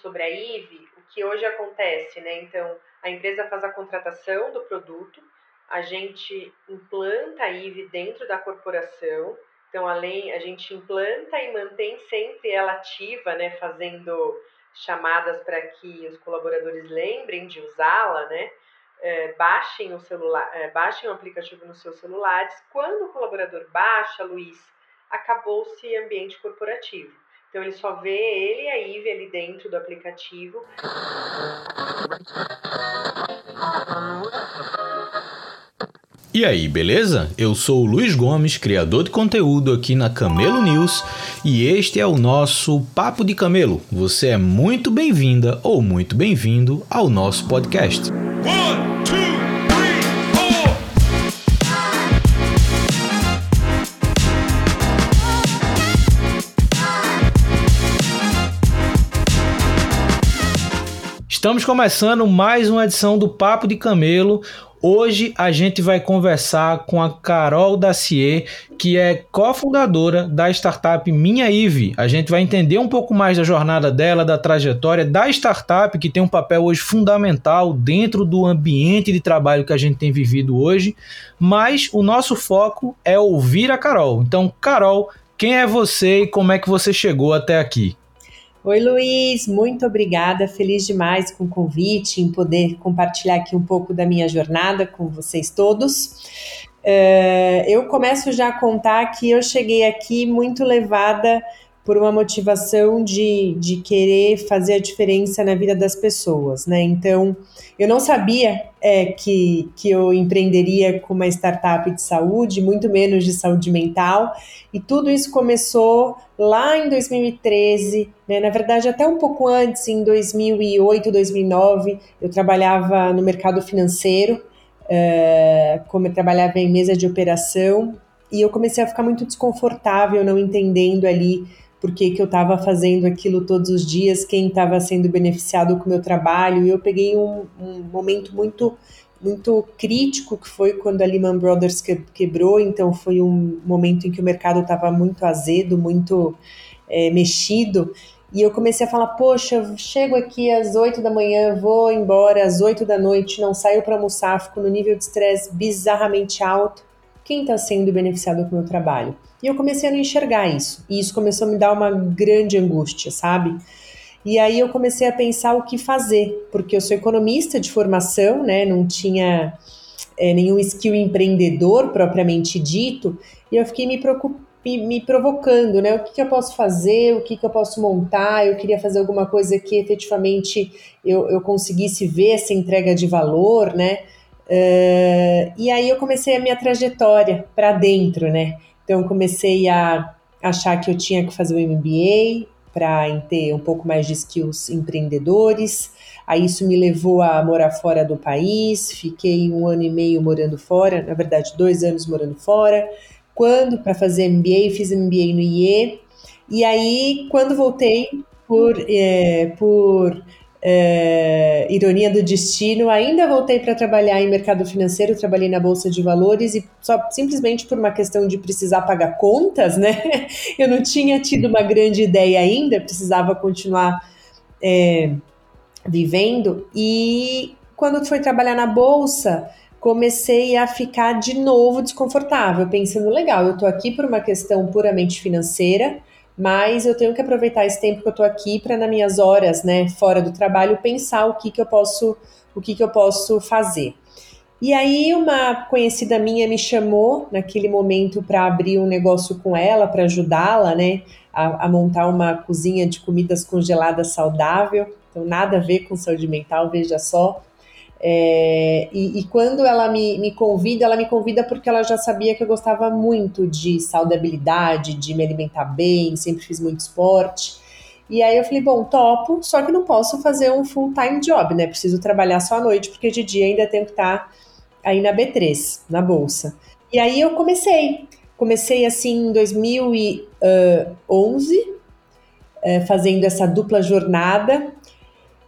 sobre a IVE, o que hoje acontece, né? Então, a empresa faz a contratação do produto, a gente implanta a IVE dentro da corporação, então, além, a gente implanta e mantém sempre ela ativa, né? Fazendo chamadas para que os colaboradores lembrem de usá-la, né? É, baixem o celular, é, baixem o aplicativo nos seus celulares. Quando o colaborador baixa, Luiz, acabou-se ambiente corporativo. Então ele só vê ele e a Ive ali dentro do aplicativo. E aí, beleza? Eu sou o Luiz Gomes, criador de conteúdo aqui na Camelo News, e este é o nosso Papo de Camelo. Você é muito bem-vinda ou muito bem-vindo ao nosso podcast. One, Estamos começando mais uma edição do Papo de Camelo, Hoje a gente vai conversar com a Carol Dacier, que é cofundadora da startup Minha Ive. A gente vai entender um pouco mais da jornada dela, da trajetória da startup, que tem um papel hoje fundamental dentro do ambiente de trabalho que a gente tem vivido hoje. Mas o nosso foco é ouvir a Carol. Então, Carol, quem é você e como é que você chegou até aqui? Oi, Luiz, muito obrigada. Feliz demais com o convite, em poder compartilhar aqui um pouco da minha jornada com vocês todos. Uh, eu começo já a contar que eu cheguei aqui muito levada por uma motivação de, de querer fazer a diferença na vida das pessoas, né? Então, eu não sabia é, que, que eu empreenderia com uma startup de saúde, muito menos de saúde mental, e tudo isso começou lá em 2013, né? Na verdade, até um pouco antes, em 2008, 2009, eu trabalhava no mercado financeiro, uh, como eu trabalhava em mesa de operação, e eu comecei a ficar muito desconfortável, não entendendo ali por que, que eu estava fazendo aquilo todos os dias, quem estava sendo beneficiado com o meu trabalho. E eu peguei um, um, momento muito muito crítico, que foi quando a Lehman Brothers quebrou, então foi um momento em que o mercado estava muito azedo, muito é, mexido, e eu comecei a falar, poxa, chego aqui às 8 da manhã, vou embora às 8 da noite, não saio para almoçar, fico no nível de estresse bizarramente alto, quem está sendo beneficiado com o meu trabalho? E eu comecei a não enxergar isso. E isso começou a me dar uma grande angústia, sabe? E aí eu comecei a pensar o que fazer, porque eu sou economista de formação, né? Não tinha é, nenhum skill empreendedor propriamente dito, e eu fiquei me me, provocando, né? O que, que, eu posso fazer, o que, que eu posso montar. Eu queria fazer alguma coisa que efetivamente eu, eu conseguisse ver essa entrega de valor, né? Uh, e aí eu comecei a minha trajetória para dentro, né? Então, comecei a achar que eu tinha que fazer o MBA para ter um pouco mais de skills empreendedores. Aí isso me levou a morar fora do país. Fiquei um ano e meio morando fora, na verdade, dois anos morando fora. Quando para fazer MBA, fiz MBA no IE. E aí, quando voltei por, é, por é, ironia do destino, ainda voltei para trabalhar em mercado financeiro, trabalhei na Bolsa de Valores e só simplesmente por uma questão de precisar pagar contas, né? Eu não tinha tido uma grande ideia ainda, precisava continuar é, vivendo. E quando foi trabalhar na Bolsa, comecei a ficar de novo desconfortável, pensando, legal, eu estou aqui por uma questão puramente financeira mas eu tenho que aproveitar esse tempo que eu estou aqui para nas minhas horas, né, fora do trabalho, pensar o que que eu posso, o que que eu posso fazer. E aí uma conhecida minha me chamou naquele momento para abrir um negócio com ela, para ajudá-la, né, a, a, montar uma cozinha de comidas congeladas saudável. Então nada a ver com saúde mental, veja só. É, e, e, quando ela me, me convida, ela me convida porque ela já sabia que eu gostava muito de saudabilidade, de me alimentar bem, sempre fiz muito esporte. E aí eu falei, bom, topo, só que não posso fazer um full-time job, né? Preciso trabalhar só à noite, porque de dia ainda tenho que estar aí na B3, na bolsa. E aí eu comecei. Comecei assim em 2011, é, fazendo essa dupla jornada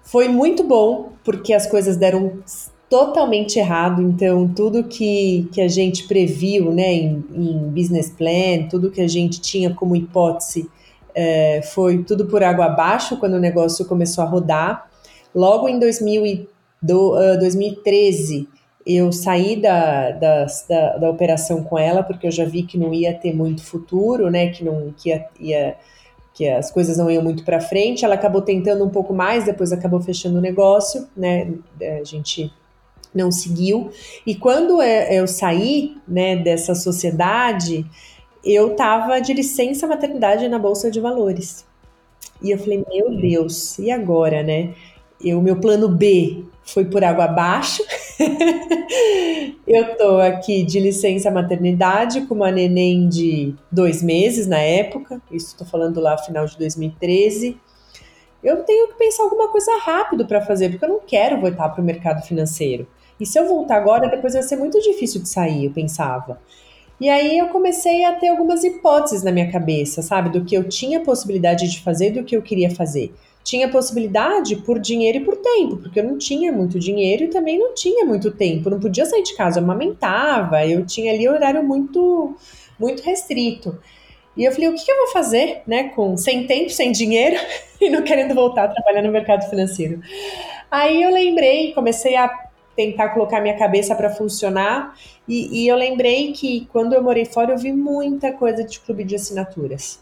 foi muito bom, porque as coisas deram totalmente errado. Então, tudo que, que a gente previu né, em, em business plan, tudo que a gente tinha como hipótese é, foi tudo por água abaixo quando o negócio começou a rodar. Logo em 2000 do, uh, 2013, eu saí da, da, da, da, operação com ela, porque eu já vi que não ia ter muito futuro, né? Que, não, que, ia, ia que as coisas não iam muito para frente. Ela acabou tentando um pouco mais, depois acabou fechando o negócio, né? A gente não seguiu. E quando é, eu saí, né, dessa sociedade, eu tava de licença maternidade na bolsa de valores. E eu falei, meu Deus, e agora, né? O meu plano B foi por água abaixo. eu tô aqui de licença maternidade com uma neném de dois meses na época, isso tô falando lá final de 2013. Eu tenho que pensar alguma coisa rápido para fazer, porque eu não quero voltar para o mercado financeiro. E se eu voltar agora, depois vai ser muito difícil de sair, eu pensava. E aí eu comecei a ter algumas hipóteses na minha cabeça, sabe, do que eu tinha possibilidade de fazer, do que eu queria fazer tinha possibilidade por dinheiro e por tempo, porque eu não tinha muito dinheiro e também não tinha muito tempo, não podia sair de casa, eu amamentava, eu tinha ali horário muito muito restrito. E eu falei, o que eu vou fazer, né, com sem tempo, sem dinheiro e não querendo voltar a trabalhar no mercado financeiro? Aí eu lembrei, comecei a tentar colocar minha cabeça para funcionar e, e eu lembrei que quando eu morei fora eu vi muita coisa de clube de assinaturas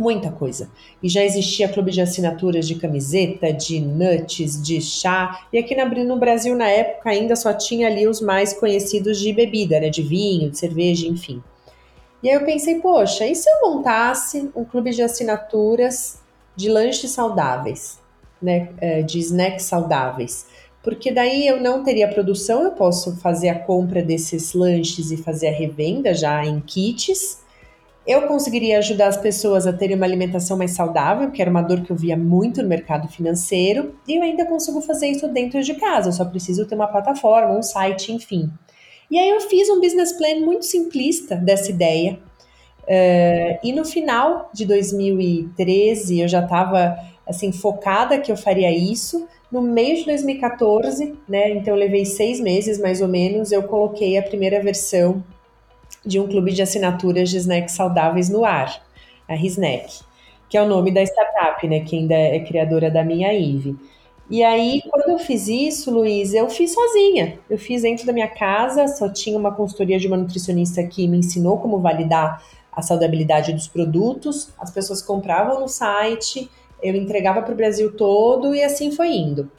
muita coisa. E já existia clube de assinaturas de camiseta, de nuts, de chá. E aqui no Brasil, na época, ainda só tinha ali os mais conhecidos de bebida, né? De vinho, de cerveja, enfim. E aí eu pensei, poxa, e se eu montasse um clube de assinaturas de lanches saudáveis, né? É, de snacks saudáveis? Porque daí eu não teria produção, eu posso fazer a compra desses lanches e fazer a revenda já em kits eu conseguiria ajudar as pessoas a terem uma alimentação mais saudável, que era uma dor que eu via muito no mercado financeiro, e eu ainda consigo fazer isso dentro de casa, eu só preciso ter uma plataforma, um site, enfim. E aí eu fiz um business plan muito simplista dessa ideia. Uh, e no final de 2013 eu já estava assim focada que eu faria isso. No mês de 2014, né? Então eu levei seis meses mais ou menos. Eu coloquei a primeira versão de um clube de assinaturas de snacks saudáveis no ar, a Risnack, que é o nome da startup, né, que ainda é criadora da minha Ive. E aí, quando eu fiz isso, Luiz, eu fiz sozinha. Eu fiz dentro da minha casa, só tinha uma consultoria de uma nutricionista que me ensinou como validar a saudabilidade dos produtos. As pessoas compravam no site, eu entregava para o Brasil todo e assim foi indo.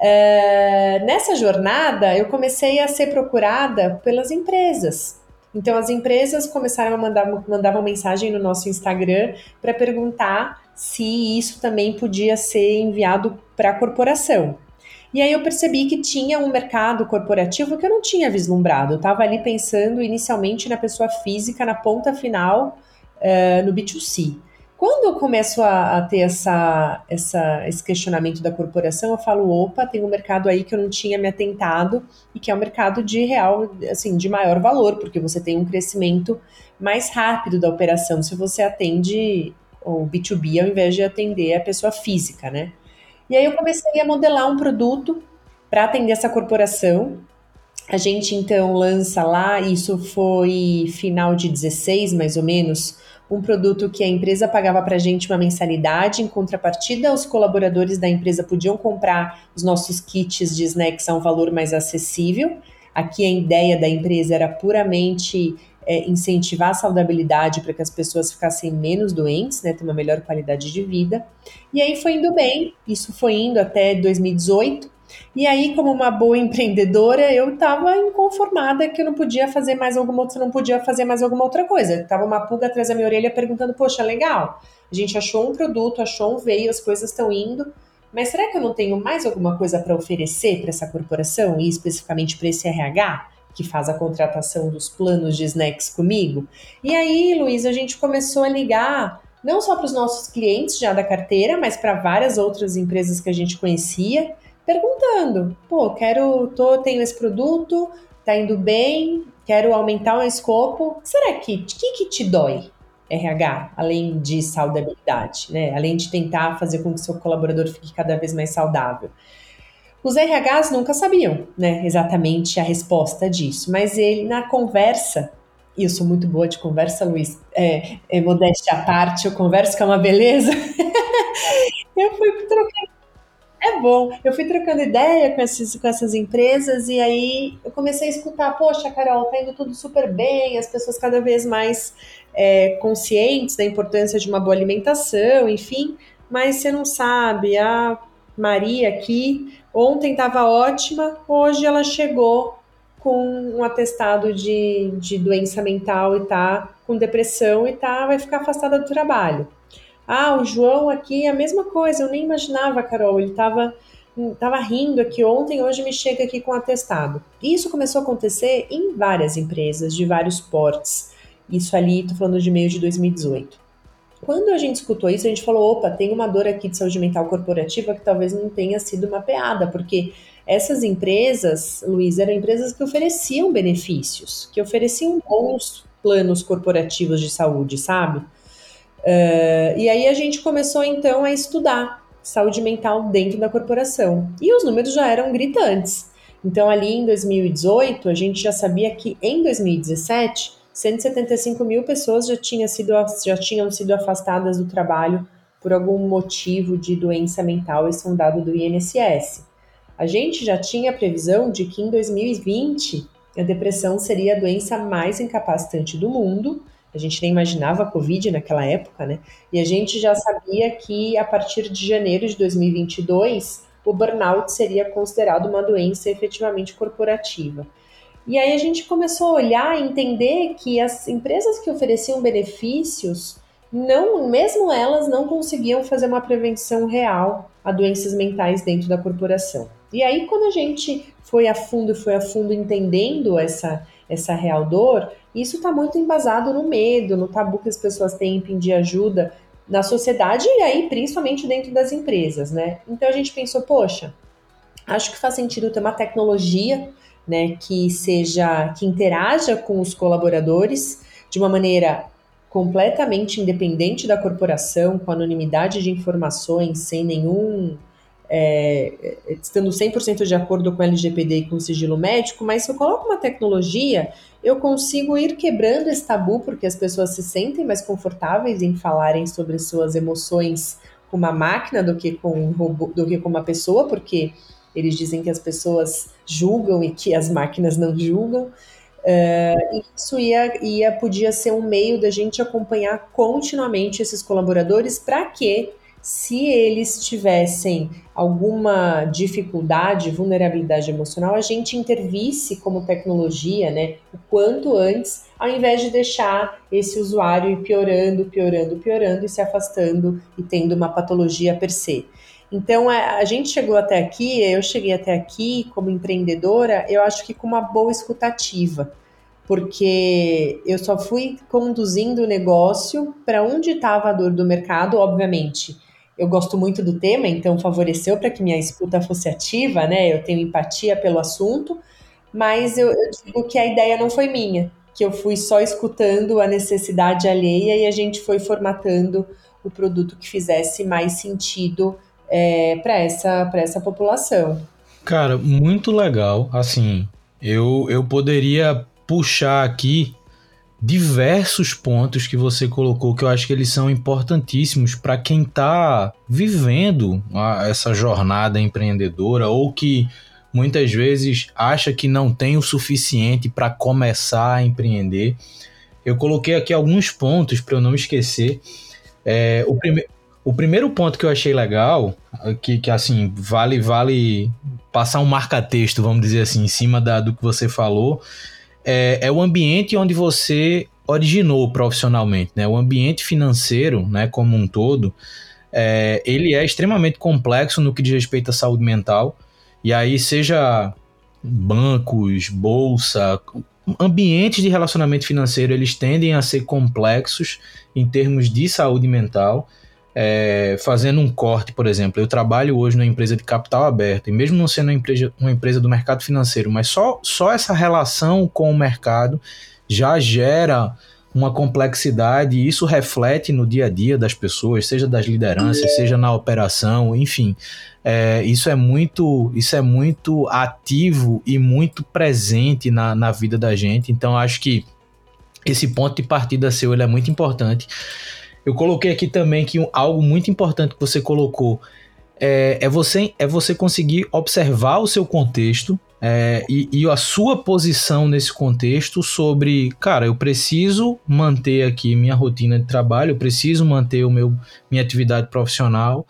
É, nessa jornada, eu comecei a ser procurada pelas empresas. Então as empresas começaram a mandar mandavam mensagem no nosso Instagram para perguntar se isso também podia ser enviado para a corporação. E aí eu percebi que tinha um mercado corporativo que eu não tinha vislumbrado. Eu estava ali pensando inicialmente na pessoa física, na ponta final, uh, no B2C. Quando eu começo a, a ter essa, essa, esse questionamento da corporação, eu falo, opa, tem um mercado aí que eu não tinha me atentado e que é um mercado de real, assim, de maior valor, porque você tem um crescimento mais rápido da operação se você atende o B2B ao invés de atender a pessoa física, né? E aí eu comecei a modelar um produto para atender essa corporação. A gente então lança lá, isso foi final de 16 mais ou menos, um produto que a empresa pagava para a gente uma mensalidade, em contrapartida, os colaboradores da empresa podiam comprar os nossos kits de snacks a um valor mais acessível. Aqui a ideia da empresa era puramente é, incentivar a saudabilidade para que as pessoas ficassem menos doentes, né, ter uma melhor qualidade de vida. E aí foi indo bem, isso foi indo até 2018. E aí, como uma boa empreendedora, eu estava inconformada que eu não podia fazer mais alguma outra, não podia fazer mais alguma outra coisa. Tava uma pulga atrás da minha orelha perguntando: "Poxa, legal. A gente achou um produto, achou um veio, as coisas estão indo, mas será que eu não tenho mais alguma coisa para oferecer para essa corporação e especificamente para esse RH?" que faz a contratação dos planos de snacks comigo. E aí, Luiz, a gente começou a ligar não só para os nossos clientes já da carteira, mas para várias outras empresas que a gente conhecia perguntando, pô, quero, tô, tenho esse produto, tá indo bem, quero aumentar o escopo. Será que que, que te dói? RH, além de saudabilidade, né? Além de tentar fazer com que seu colaborador fique cada vez mais saudável. Os RHs nunca sabiam, né, exatamente a resposta disso, mas ele na conversa e eu sou muito boa de conversa, Luiz, é, é modéstia à parte, eu converso que é uma beleza. eu fui trocando. É bom, eu fui trocando ideia com, esses, com essas empresas e aí eu comecei a escutar, poxa, Carol, tá indo tudo super bem, as pessoas cada vez mais é, conscientes da importância de uma boa alimentação, enfim, mas você não sabe, a Maria aqui ontem estava ótima, hoje ela chegou com um atestado de, de doença mental e tá com depressão e tá, vai ficar afastada do trabalho. Ah, o João aqui é a mesma coisa, eu nem imaginava, Carol, ele estava tava rindo aqui ontem, hoje me chega aqui com atestado. Isso começou a acontecer em várias empresas de vários portes. Isso ali, estou falando de meio de 2018. Quando a gente escutou isso, a gente falou: opa, tem uma dor aqui de saúde mental corporativa que talvez não tenha sido mapeada, porque essas empresas, Luiz, eram empresas que ofereciam benefícios, que ofereciam bons planos corporativos de saúde, sabe? Uh, e aí a gente começou então a estudar saúde mental dentro da corporação. E os números já eram gritantes. Então, ali em 2018, a gente já sabia que em 2017, 175 mil pessoas já, tinha sido, já tinham sido afastadas do trabalho por algum motivo de doença mental, esse é um dado do INSS. A gente já tinha a previsão de que em 2020 a depressão seria a doença mais incapacitante do mundo. A gente nem imaginava a Covid naquela época, né? E a gente já sabia que a partir de janeiro de 2022 o burnout seria considerado uma doença efetivamente corporativa. E aí a gente começou a olhar e entender que as empresas que ofereciam benefícios, não, mesmo elas não conseguiam fazer uma prevenção real a doenças mentais dentro da corporação. E aí, quando a gente foi a fundo, foi a fundo entendendo essa, essa real dor, isso está muito embasado no medo, no tabu que as pessoas têm em pedir ajuda na sociedade e aí principalmente dentro das empresas, né? Então a gente pensou, poxa, acho que faz sentido ter uma tecnologia, né, que seja que interaja com os colaboradores de uma maneira completamente independente da corporação, com anonimidade de informações, sem nenhum é, estando 100% de acordo com o LGPD e com o sigilo médico, mas se eu coloco uma tecnologia, eu consigo ir quebrando esse tabu, porque as pessoas se sentem mais confortáveis em falarem sobre suas emoções com uma máquina do que com um robô, do que com uma pessoa, porque eles dizem que as pessoas julgam e que as máquinas não julgam. Uh, isso ia, ia podia ser um meio da gente acompanhar continuamente esses colaboradores para que se eles tivessem alguma dificuldade, vulnerabilidade emocional, a gente intervisse como tecnologia, né, o quanto antes, ao invés de deixar esse usuário ir piorando, piorando, piorando e se afastando e tendo uma patologia per se. Então, a, a gente chegou até aqui, eu cheguei até aqui como empreendedora, eu acho que com uma boa escutativa porque eu só fui conduzindo o negócio para onde estava a dor do mercado, obviamente eu gosto muito do tema, então favoreceu para que minha escuta fosse ativa, né? Eu tenho empatia pelo assunto, mas eu, eu, digo que a ideia não foi minha, que eu fui só escutando a necessidade alheia e a gente foi formatando o produto que fizesse mais sentido é, para essa, essa população. Cara, muito legal. Assim, eu, eu poderia puxar aqui diversos pontos que você colocou que eu acho que eles são importantíssimos para quem está vivendo a, essa jornada empreendedora ou que muitas vezes acha que não tem o suficiente para começar a empreender. Eu coloquei aqui alguns pontos para eu não esquecer. É, o, prime o primeiro ponto que eu achei legal, que, que assim, vale, vale passar um marca-texto, vamos dizer assim, em cima da, do que você falou, é, é o ambiente onde você originou profissionalmente, né? O ambiente financeiro, né, como um todo, é, ele é extremamente complexo no que diz respeito à saúde mental. E aí, seja bancos, bolsa, ambientes de relacionamento financeiro, eles tendem a ser complexos em termos de saúde mental. É, fazendo um corte, por exemplo, eu trabalho hoje numa empresa de capital aberto, e mesmo não sendo uma empresa, uma empresa do mercado financeiro, mas só, só essa relação com o mercado já gera uma complexidade e isso reflete no dia a dia das pessoas, seja das lideranças, seja na operação, enfim. É, isso é muito isso é muito ativo e muito presente na, na vida da gente. Então acho que esse ponto de partida seu ele é muito importante. Eu coloquei aqui também que um, algo muito importante que você colocou é, é, você, é você conseguir observar o seu contexto é, e, e, a sua posição nesse contexto sobre, cara, eu preciso manter aqui minha rotina de trabalho, eu preciso manter o meu, minha atividade profissional,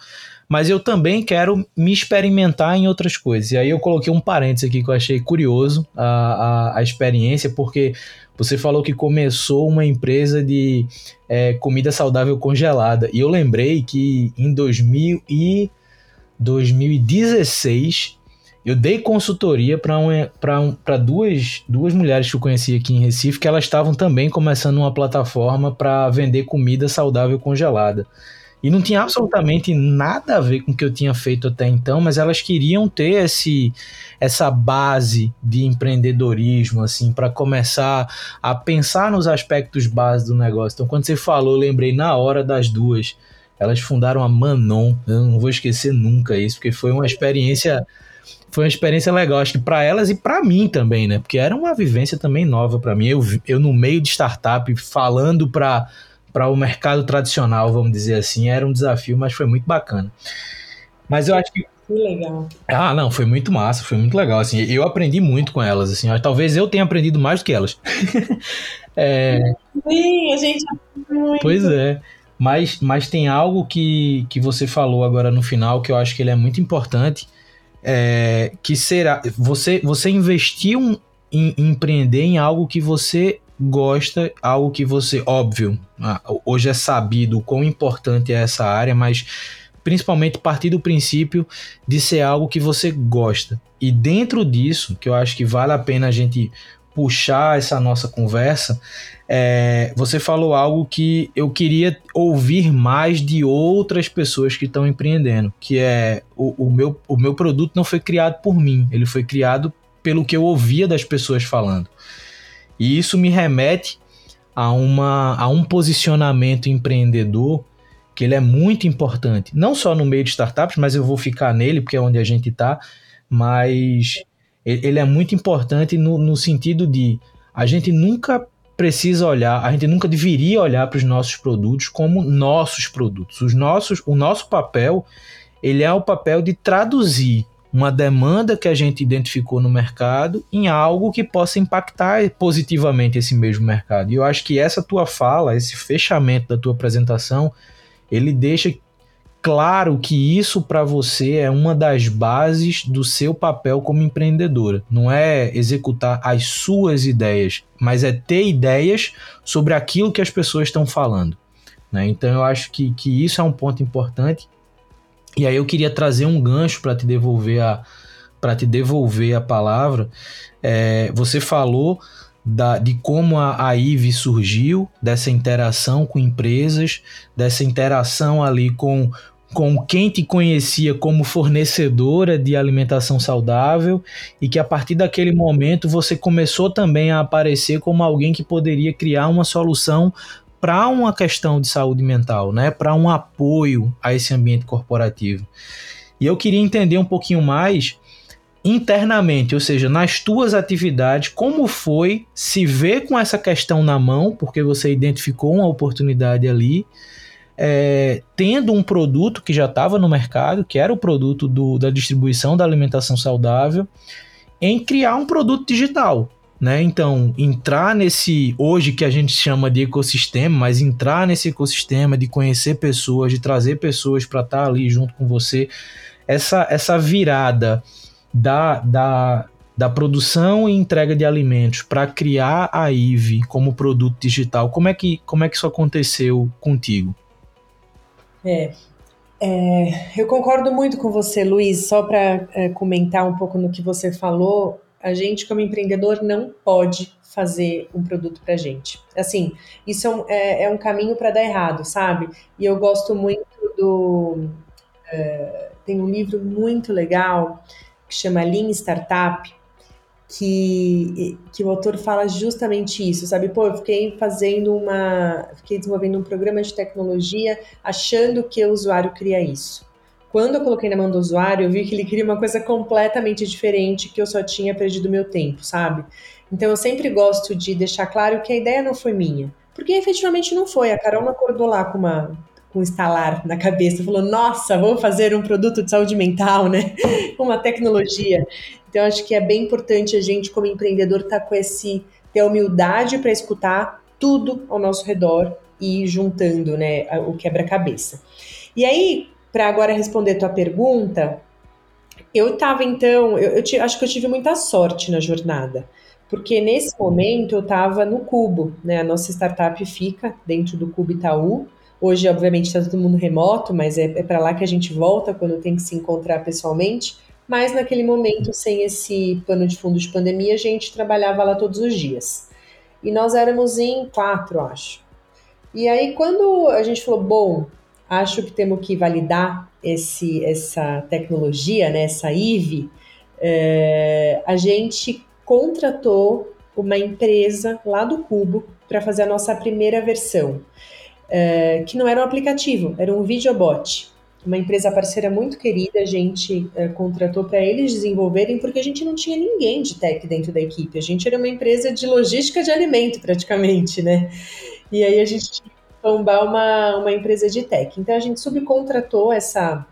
mas eu também quero me experimentar em outras coisas. E aí eu coloquei um parênteses aqui que eu achei curioso a, a, a experiência, porque você falou que começou uma empresa de é, comida saudável congelada. E eu lembrei que em 2000 e 2016 eu dei consultoria para duas, duas mulheres que eu conheci aqui em Recife, que elas estavam também começando uma plataforma para vender comida saudável congelada. E não tinha absolutamente nada a ver com o que eu tinha feito até então, mas elas queriam ter esse, essa base de empreendedorismo, assim, para começar a pensar nos aspectos básicos do negócio. Então, quando você falou, eu lembrei na hora das duas. Elas fundaram a Manon, eu não vou esquecer nunca isso, porque foi uma experiência foi uma experiência legal, acho que para elas e para mim também, né? Porque era uma vivência também nova para mim. Eu, eu no meio de startup falando para para o mercado tradicional, vamos dizer assim, era um desafio, mas foi muito bacana. Mas eu acho que que legal. Ah, não, foi muito massa, foi muito legal, assim, eu aprendi muito com elas, assim, talvez eu tenha aprendido mais do que elas. é... Sim, a gente muito. Pois é, mas, mas tem algo que, que você falou agora no final que eu acho que ele é muito importante, é, que será, você, você investiu em, em empreender em algo que você gosta, algo que você, óbvio, ah, hoje é sabido o quão importante é essa área, mas principalmente partir do princípio de ser algo que você gosta. E dentro disso, que eu acho que vale a pena a gente puxar essa nossa conversa, é, você falou algo que eu queria ouvir mais de outras pessoas que estão empreendendo, que é o, o, meu, o meu produto não foi criado por mim, ele foi criado pelo que eu ouvia das pessoas falando. E isso me remete a, uma, a um posicionamento empreendedor que ele é muito importante, não só no meio de startups, mas eu vou ficar nele porque é onde a gente está, mas ele é muito importante no, no sentido de a gente nunca precisa olhar, a gente nunca deveria olhar para os nossos produtos como nossos produtos. Os nossos, o nosso papel, ele é o papel de traduzir uma demanda que a gente identificou no mercado em algo que possa impactar positivamente esse mesmo mercado. E eu acho que essa tua fala, esse fechamento da tua apresentação, ele deixa claro que isso para você é uma das bases do seu papel como empreendedora. Não é executar as suas ideias, mas é ter ideias sobre aquilo que as pessoas estão falando. Né? Então eu acho que, que isso é um ponto importante e aí eu queria trazer um gancho para te devolver a para te devolver a palavra. É, você falou da, de como a, a IVE surgiu, dessa interação com empresas, dessa interação ali com, com quem te conhecia como fornecedora de alimentação saudável e que a partir daquele momento você começou também a aparecer como alguém que poderia criar uma solução para uma questão de saúde mental, né? Para um apoio a esse ambiente corporativo. E eu queria entender um pouquinho mais internamente, ou seja, nas tuas atividades, como foi se ver com essa questão na mão, porque você identificou uma oportunidade ali, é, tendo um produto que já estava no mercado, que era o produto do, da distribuição da alimentação saudável, em criar um produto digital. Né? Então, entrar nesse hoje que a gente chama de ecossistema, mas entrar nesse ecossistema de conhecer pessoas, de trazer pessoas para estar tá ali junto com você, essa essa virada da, da, da produção e entrega de alimentos para criar a IVE como produto digital, como é que como é que isso aconteceu contigo? É, é eu concordo muito com você, Luiz. Só para é, comentar um pouco no que você falou, a gente, como empreendedor, não pode fazer um produto para gente. Assim, isso é um, é, é um caminho para dar errado, sabe? E eu gosto muito do. É, tem um livro muito legal que chama Lean Startup, que, que o autor fala justamente isso, sabe? Pô, eu fiquei fazendo uma. Fiquei desenvolvendo um programa de tecnologia achando que o usuário queria isso. Quando eu coloquei na mão do usuário, eu vi que ele queria uma coisa completamente diferente, que eu só tinha perdido meu tempo, sabe? Então eu sempre gosto de deixar claro que a ideia não foi minha, porque efetivamente não foi. A Carol acordou lá com uma com um estalar na cabeça, falou: "Nossa, vamos fazer um produto de saúde mental, né? uma tecnologia". Então acho que é bem importante a gente como empreendedor estar tá com esse ter humildade para escutar tudo ao nosso redor e juntando, né, o quebra-cabeça. E aí, para agora responder tua pergunta, eu estava então, eu, eu acho que eu tive muita sorte na jornada, porque nesse momento eu estava no Cubo, né? A nossa startup fica dentro do Cubo Itaú. Hoje, obviamente, está todo mundo remoto, mas é, é para lá que a gente volta quando tem que se encontrar pessoalmente. Mas naquele momento, sem esse pano de fundo de pandemia, a gente trabalhava lá todos os dias. E nós éramos em quatro, acho. E aí, quando a gente falou, bom, acho que temos que validar esse, essa tecnologia, né, essa IVE, é, a gente contratou uma empresa lá do Cubo para fazer a nossa primeira versão, é, que não era um aplicativo, era um videobot. Uma empresa parceira muito querida, a gente é, contratou para eles desenvolverem, porque a gente não tinha ninguém de tech dentro da equipe. A gente era uma empresa de logística de alimento, praticamente, né? E aí a gente tombar uma, uma empresa de tech. Então a gente subcontratou essa,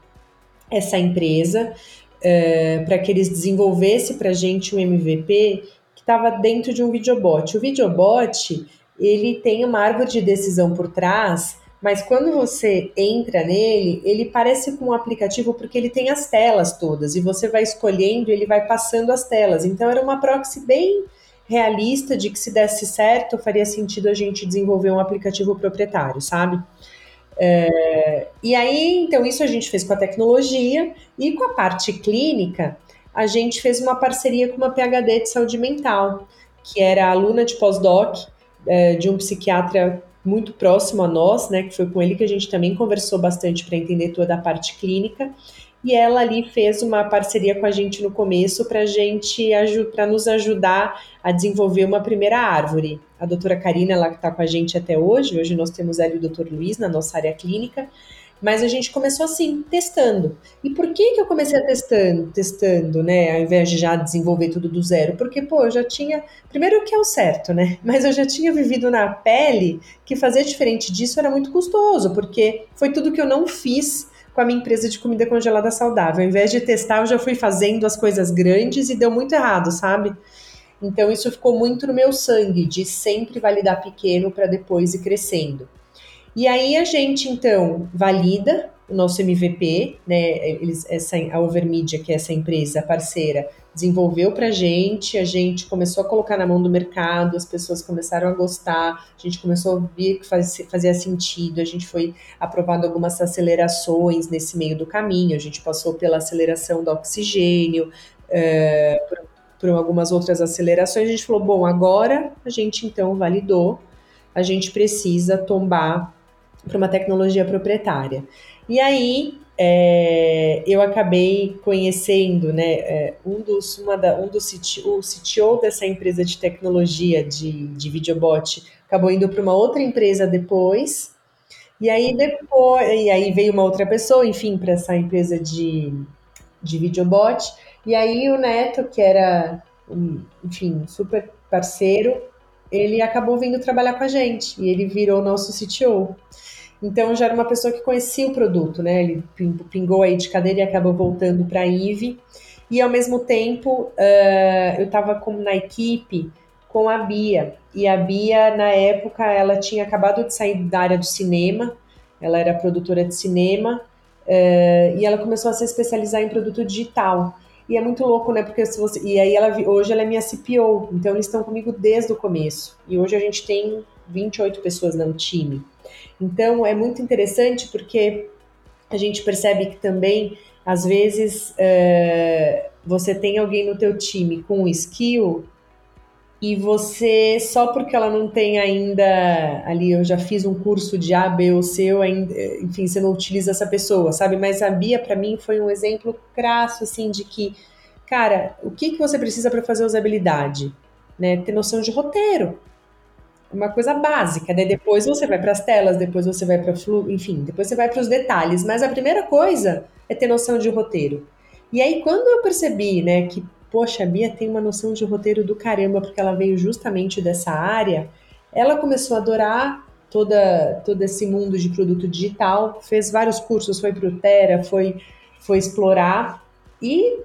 essa empresa é, para que eles desenvolvessem para a gente um MVP que estava dentro de um videobot. O videobot ele tem uma árvore de decisão por trás, mas quando você entra nele, ele parece com um aplicativo porque ele tem as telas todas e você vai escolhendo, ele vai passando as telas. Então era uma proxy bem realista de que se desse certo, faria sentido a gente desenvolver um aplicativo proprietário, sabe? É, e aí, então, isso a gente fez com a tecnologia e com a parte clínica, a gente fez uma parceria com uma PhD de saúde mental, que era aluna de pós-doc é, de um psiquiatra muito próximo a nós, né, que foi com ele que a gente também conversou bastante para entender toda a parte clínica e ela ali fez uma parceria com a gente no começo para gente para nos ajudar a desenvolver uma primeira árvore. A doutora Karina, ela que está com a gente até hoje, hoje nós temos e o doutor Luiz na nossa área clínica, mas a gente começou assim, testando. E por que, que eu comecei a testando, testando, né, ao invés de já desenvolver tudo do zero? Porque, pô, eu já tinha, primeiro que é o certo, né, mas eu já tinha vivido na pele que fazer diferente disso era muito custoso, porque foi tudo que eu não fiz com a minha empresa de comida congelada saudável. Ao invés de testar, eu já fui fazendo as coisas grandes e deu muito errado, sabe? Então isso ficou muito no meu sangue, de sempre validar pequeno para depois ir crescendo. E aí a gente então valida o nosso MVP, né? Eles, essa, a Overmedia, que é essa empresa parceira, desenvolveu para a gente, a gente começou a colocar na mão do mercado, as pessoas começaram a gostar, a gente começou a ver que faz, fazia sentido, a gente foi aprovado algumas acelerações nesse meio do caminho, a gente passou pela aceleração do oxigênio, é, por, por algumas outras acelerações, a gente falou, bom, agora a gente então validou, a gente precisa tombar para uma tecnologia proprietária. E aí é, eu acabei conhecendo, né, é, um dos, uma da, um dos o CTO dessa empresa de tecnologia de, de videobot acabou indo para uma outra empresa depois, e aí depois, e aí veio uma outra pessoa, enfim, para essa empresa de, de videobot, e aí o Neto, que era, um, enfim, super parceiro, ele acabou vindo trabalhar com a gente, e ele virou nosso CTO. Então já era uma pessoa que conhecia o produto, né? Ele pingou aí de cadeira e acabou voltando para a IVE. E ao mesmo tempo, uh, eu estava na equipe com a Bia. E a Bia, na época, ela tinha acabado de sair da área do cinema, ela era produtora de cinema, uh, e ela começou a se especializar em produto digital. E é muito louco, né? Porque se você. E aí ela hoje ela é minha CPO, então eles estão comigo desde o começo. E hoje a gente tem 28 pessoas no time. Então é muito interessante porque a gente percebe que também às vezes uh, você tem alguém no teu time com skill e você só porque ela não tem ainda ali eu já fiz um curso de A, B ou C, eu ainda, enfim, você não utiliza essa pessoa, sabe? Mas a Bia para mim foi um exemplo crasso assim de que, cara, o que que você precisa para fazer usabilidade, né? Ter noção de roteiro uma coisa básica, né? Depois você vai para as telas, depois você vai para flu, enfim, depois você vai para os detalhes, mas a primeira coisa é ter noção de roteiro. E aí quando eu percebi, né, que poxa, a Bia tem uma noção de roteiro do caramba, porque ela veio justamente dessa área. Ela começou a adorar toda, todo esse mundo de produto digital, fez vários cursos, foi para o Terra, foi, foi explorar e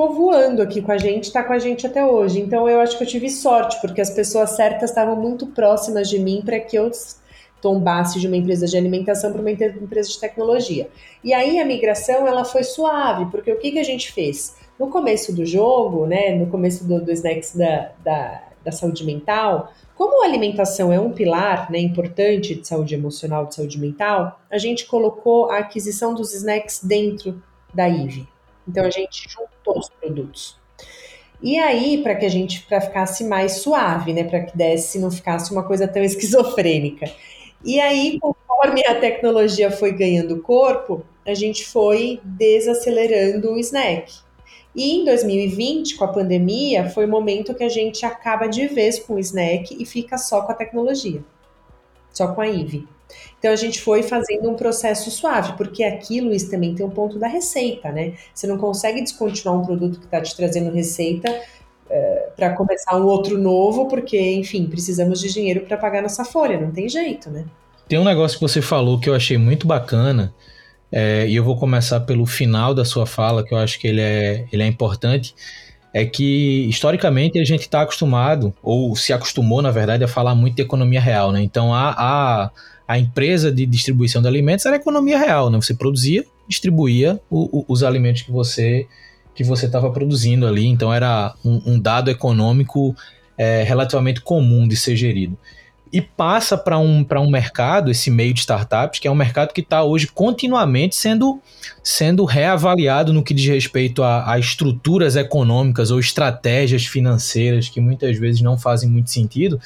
ficou voando aqui com a gente, está com a gente até hoje. Então eu acho que eu tive sorte, porque as pessoas certas estavam muito próximas de mim para que eu tombasse de uma empresa de alimentação para uma empresa de tecnologia. E aí a migração ela foi suave, porque o que, que a gente fez? No começo do jogo, né, no começo do, do Snacks da, da, da saúde mental, como a alimentação é um pilar né, importante de saúde emocional, de saúde mental, a gente colocou a aquisição dos snacks dentro da IVE. Então a gente juntou os produtos. E aí, para que a gente para ficasse mais suave, né, para que desse não ficasse uma coisa tão esquizofrênica. E aí, conforme a tecnologia foi ganhando corpo, a gente foi desacelerando o snack. E em 2020, com a pandemia, foi o momento que a gente acaba de vez com o snack e fica só com a tecnologia, só com a IVE. Então a gente foi fazendo um processo suave, porque aqui, Luiz, também tem um ponto da receita, né? Você não consegue descontinuar um produto que está te trazendo receita é, para começar um outro novo, porque, enfim, precisamos de dinheiro para pagar nossa folha, não tem jeito, né? Tem um negócio que você falou que eu achei muito bacana, é, e eu vou começar pelo final da sua fala, que eu acho que ele é, ele é importante, é que historicamente a gente está acostumado, ou se acostumou, na verdade, a falar muito de economia real, né? Então a, a, a empresa de distribuição de alimentos era economia real, né? Você produzia, distribuía o, o, os alimentos que você que você estava produzindo ali, então era um, um dado econômico é, relativamente comum de ser gerido e passa para um, um mercado, esse meio de startups, que é um mercado que está hoje continuamente sendo, sendo reavaliado no que diz respeito a, a, estruturas econômicas ou estratégias financeiras que muitas vezes não fazem muito sentido.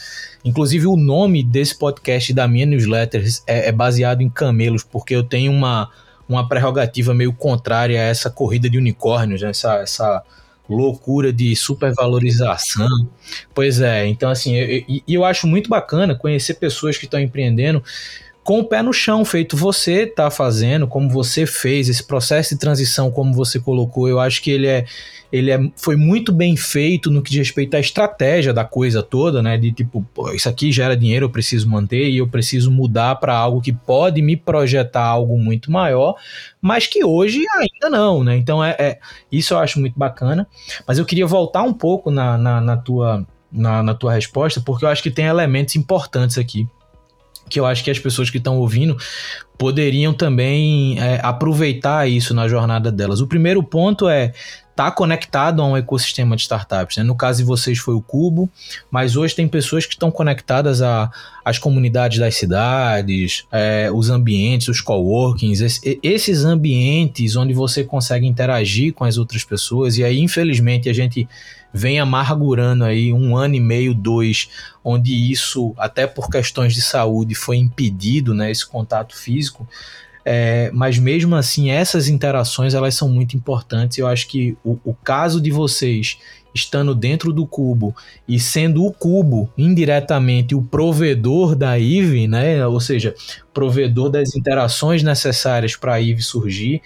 Inclusive, o nome desse podcast da minha newsletter é, é baseado em camelos, porque eu tenho uma, uma prerrogativa meio contrária a essa corrida de unicórnios, né? essa. essa loucura de supervalorização. Pois é, então assim, e eu, eu, acho muito bacana conhecer pessoas que estão empreendendo com o pé no chão, feito você está fazendo, como você fez, esse processo de transição, como você colocou, eu acho que ele é ele é, foi muito bem feito no que diz respeito à estratégia da coisa toda, né? De tipo, isso aqui gera dinheiro, eu preciso manter e eu preciso mudar para algo que pode me projetar algo muito maior, mas que hoje ainda não, né? Então é, é isso eu acho muito bacana. Mas eu queria voltar um pouco na, na, na tua, na, na tua resposta, porque eu acho que tem elementos importantes aqui que eu acho que as pessoas que estão ouvindo poderiam também é, aproveitar isso na jornada delas. O primeiro ponto é está conectado a um ecossistema de startups. Né? No caso de vocês foi o Cubo, mas hoje tem pessoas que estão conectadas às comunidades das cidades, é, os ambientes, os coworkings, esse, esses ambientes onde você consegue interagir com as outras pessoas. E aí, infelizmente, a gente vem amargurando aí um ano e meio, dois, onde isso, até por questões de saúde, foi impedido, né, esse contato físico. É, mas mesmo assim, essas interações elas são muito importantes. Eu acho que o, o caso de vocês estando dentro do cubo e sendo o cubo indiretamente o provedor da IVE, né? Ou seja, provedor das interações necessárias para a IVE surgir.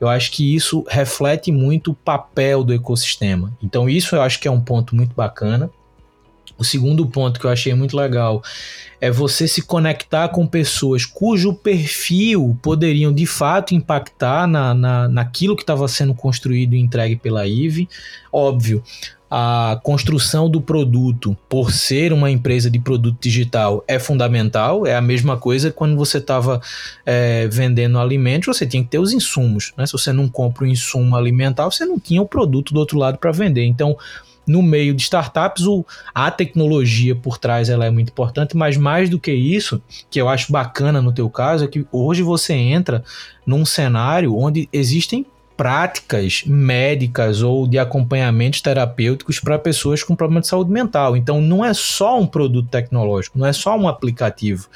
Eu acho que isso reflete muito o papel do ecossistema. Então, isso eu acho que é um ponto muito bacana. O segundo ponto que eu achei muito legal é você se conectar com pessoas cujo perfil poderiam de fato impactar na, na, naquilo que estava sendo construído e entregue pela IVE. Óbvio, a construção do produto, por ser uma empresa de produto digital, é fundamental. É a mesma coisa quando você estava é, vendendo alimentos, você tinha que ter os insumos. Né? Se você não compra o insumo alimentar, você não tinha o produto do outro lado para vender. Então, no meio de startups, o, a tecnologia por trás ela é muito importante, mas mais do que isso, que eu acho bacana no teu caso, é que hoje você entra num cenário onde existem práticas médicas ou de acompanhamentos terapêuticos para pessoas com problema de saúde mental. Então, não é só um produto tecnológico, não é só um aplicativo.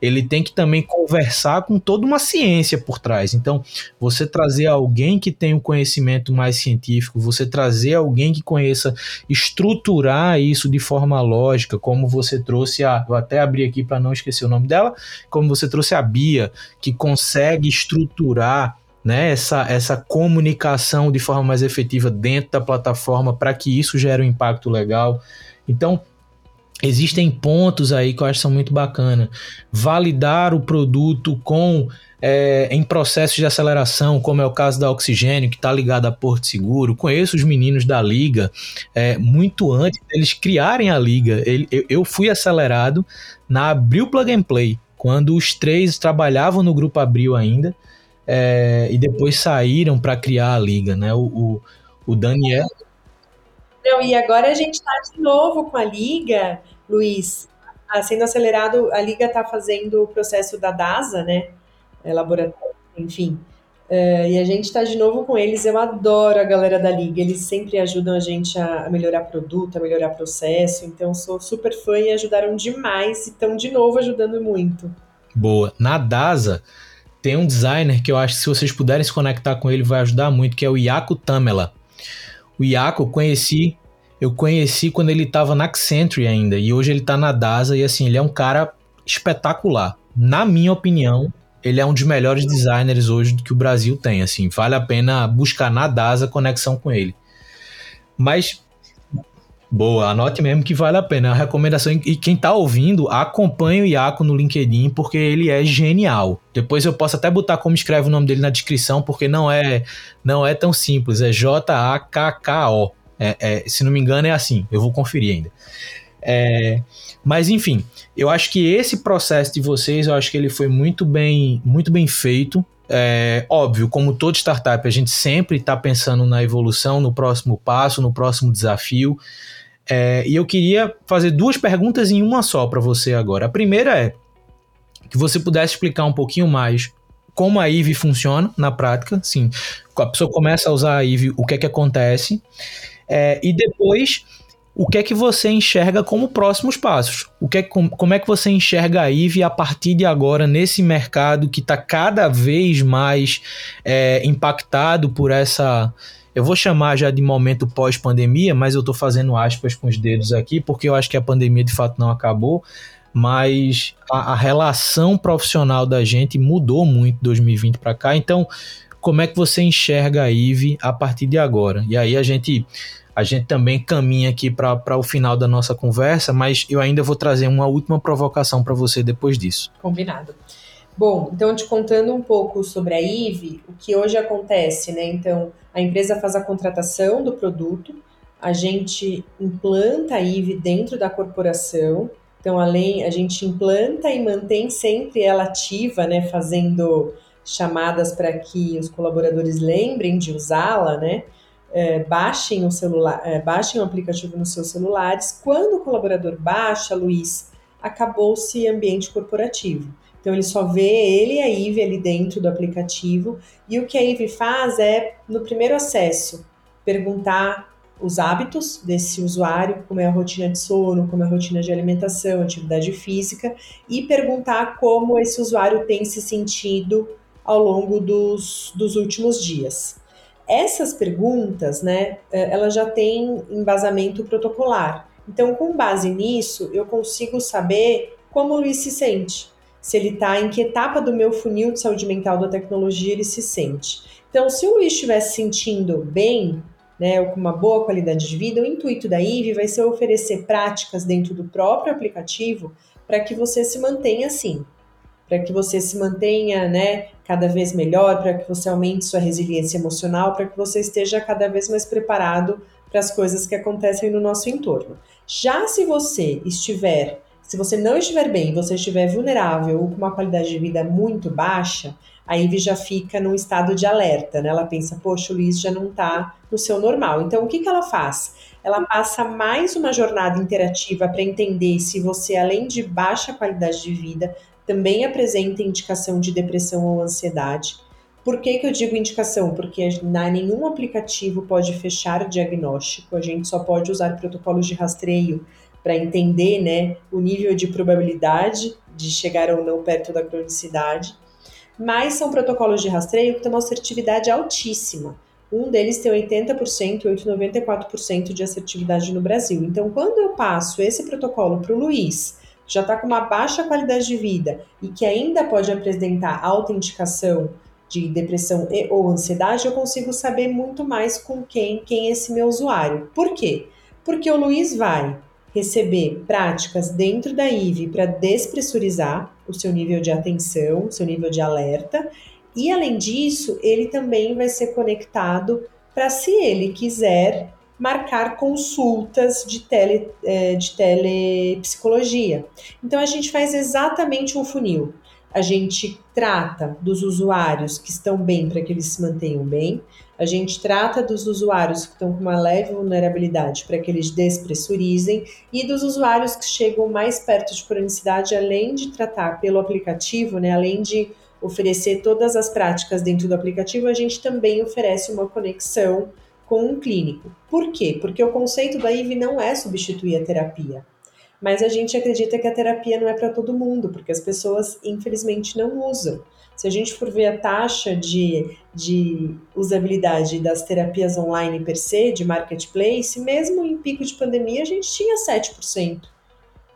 Ele tem que também conversar com toda uma ciência por trás. Então, você trazer alguém que tem um conhecimento mais científico, você trazer alguém que conheça estruturar isso de forma lógica, como você trouxe a. Vou até abrir aqui para não esquecer o nome dela, como você trouxe a Bia, que consegue estruturar né, essa, essa comunicação de forma mais efetiva dentro da plataforma para que isso gere um impacto legal. Então, existem pontos aí que eu acho que são muito bacana. Validar o produto com é, em processos de aceleração, como é o caso da Oxigênio, que está ligado a Porto Seguro. Conheço os meninos da Liga é, muito antes deles criarem a Liga. Ele, eu, eu fui acelerado na Abril Plug and Play, quando os três trabalhavam no Grupo Abril ainda é, e depois saíram para criar a liga, né? O, o, o, Daniel. Não, e agora a gente está de novo com a liga, Luiz. Ah, sendo acelerado, a liga está fazendo o processo da DASA, né? É, laboratório, enfim. É, e a gente está de novo com eles. Eu adoro a galera da liga. Eles sempre ajudam a gente a, a melhorar produto, a melhorar processo. Então, sou super fã e ajudaram demais. E estão de novo ajudando muito. Boa. Na DASA tem um designer que eu acho que se vocês puderem se conectar com ele vai ajudar muito, que é o Iaco Tamela. O Iaco eu conheci, eu conheci quando ele estava na Accenture ainda, e hoje ele está na DASA, e assim, ele é um cara espetacular. Na minha opinião, ele é um dos melhores designers hoje que o Brasil tem, assim, vale a pena buscar na DASA conexão com ele. Mas Boa, anote mesmo que vale a pena. A recomendação, e quem tá ouvindo, acompanhe o Iaco no LinkedIn, porque ele é genial. Depois eu posso até botar como escreve o nome dele na descrição, porque não é não é tão simples. É J-A-K-K-O. É, é, se não me engano, é assim. Eu vou conferir ainda. É, mas enfim, eu acho que esse processo de vocês, eu acho que ele foi muito bem, muito bem feito. É, óbvio, como todo startup, a gente sempre está pensando na evolução, no próximo passo, no próximo desafio. É, e eu queria fazer duas perguntas em uma só para você agora. A primeira é que você pudesse explicar um pouquinho mais como a IVE funciona na prática. Sim, a pessoa começa a usar a IVE, o que é que acontece? É, e depois, o que é que você enxerga como próximos passos? O que é, como é que você enxerga a IVE a partir de agora nesse mercado que está cada vez mais é, impactado por essa eu vou chamar já de momento pós-pandemia, mas eu estou fazendo aspas com os dedos aqui, porque eu acho que a pandemia de fato não acabou, mas a, a relação profissional da gente mudou muito de 2020 para cá. Então, como é que você enxerga a IVE a partir de agora? E aí a gente a gente também caminha aqui para o final da nossa conversa, mas eu ainda vou trazer uma última provocação para você depois disso. Combinado. Bom, então te contando um pouco sobre a IVE, o que hoje acontece, né? Então, a empresa faz a contratação do produto, a gente implanta a IVE dentro da corporação. Então, além, a gente implanta e mantém sempre ela ativa, né? Fazendo chamadas para que os colaboradores lembrem de usá-la, né? É, baixem o celular, é, baixem o aplicativo nos seus celulares. Quando o colaborador baixa, Luiz, acabou-se ambiente corporativo. Então ele só vê ele e a Ive ali dentro do aplicativo e o que a Ive faz é no primeiro acesso perguntar os hábitos desse usuário, como é a rotina de sono, como é a rotina de alimentação, atividade física e perguntar como esse usuário tem se sentido ao longo dos, dos últimos dias. Essas perguntas, né, é, elas já têm embasamento protocolar. Então, com base nisso, eu consigo saber como o Luiz se sente se ele está em que etapa do meu funil de saúde mental da tecnologia ele se sente. Então, se o Luiz estiver se sentindo bem, né, ou com uma boa qualidade de vida, o intuito da IVE vai ser oferecer práticas dentro do próprio aplicativo para que você se mantenha assim, para que você se mantenha né, cada vez melhor, para que você aumente sua resiliência emocional, para que você esteja cada vez mais preparado para as coisas que acontecem no nosso entorno. Já se você estiver se você não estiver bem, você estiver vulnerável ou com uma qualidade de vida muito baixa, a Ivy já fica num estado de alerta, né? Ela pensa, poxa, o Luiz já não está no seu normal. Então, o que, que ela faz? Ela passa mais uma jornada interativa para entender se você, além de baixa qualidade de vida, também apresenta indicação de depressão ou ansiedade. Por que, que eu digo indicação? Porque nenhum aplicativo pode fechar diagnóstico, a gente só pode usar protocolos de rastreio para entender né, o nível de probabilidade de chegar ou não perto da cronicidade. Mas são protocolos de rastreio que têm uma assertividade altíssima. Um deles tem 80%, 8, 94% de assertividade no Brasil. Então, quando eu passo esse protocolo para o Luiz, que já está com uma baixa qualidade de vida e que ainda pode apresentar alta indicação de depressão e ou ansiedade, eu consigo saber muito mais com quem, quem é esse meu usuário. Por quê? Porque o Luiz vai receber práticas dentro da IV para despressurizar o seu nível de atenção, o seu nível de alerta, e além disso, ele também vai ser conectado para, se ele quiser, marcar consultas de, tele, é, de telepsicologia. Então a gente faz exatamente um funil. A gente trata dos usuários que estão bem para que eles se mantenham bem. A gente trata dos usuários que estão com uma leve vulnerabilidade para que eles despressurizem e dos usuários que chegam mais perto de cronicidade, além de tratar pelo aplicativo, né, além de oferecer todas as práticas dentro do aplicativo, a gente também oferece uma conexão com um clínico. Por quê? Porque o conceito da IV não é substituir a terapia. Mas a gente acredita que a terapia não é para todo mundo, porque as pessoas, infelizmente, não usam. Se a gente for ver a taxa de, de usabilidade das terapias online per se, de marketplace, mesmo em pico de pandemia, a gente tinha 7%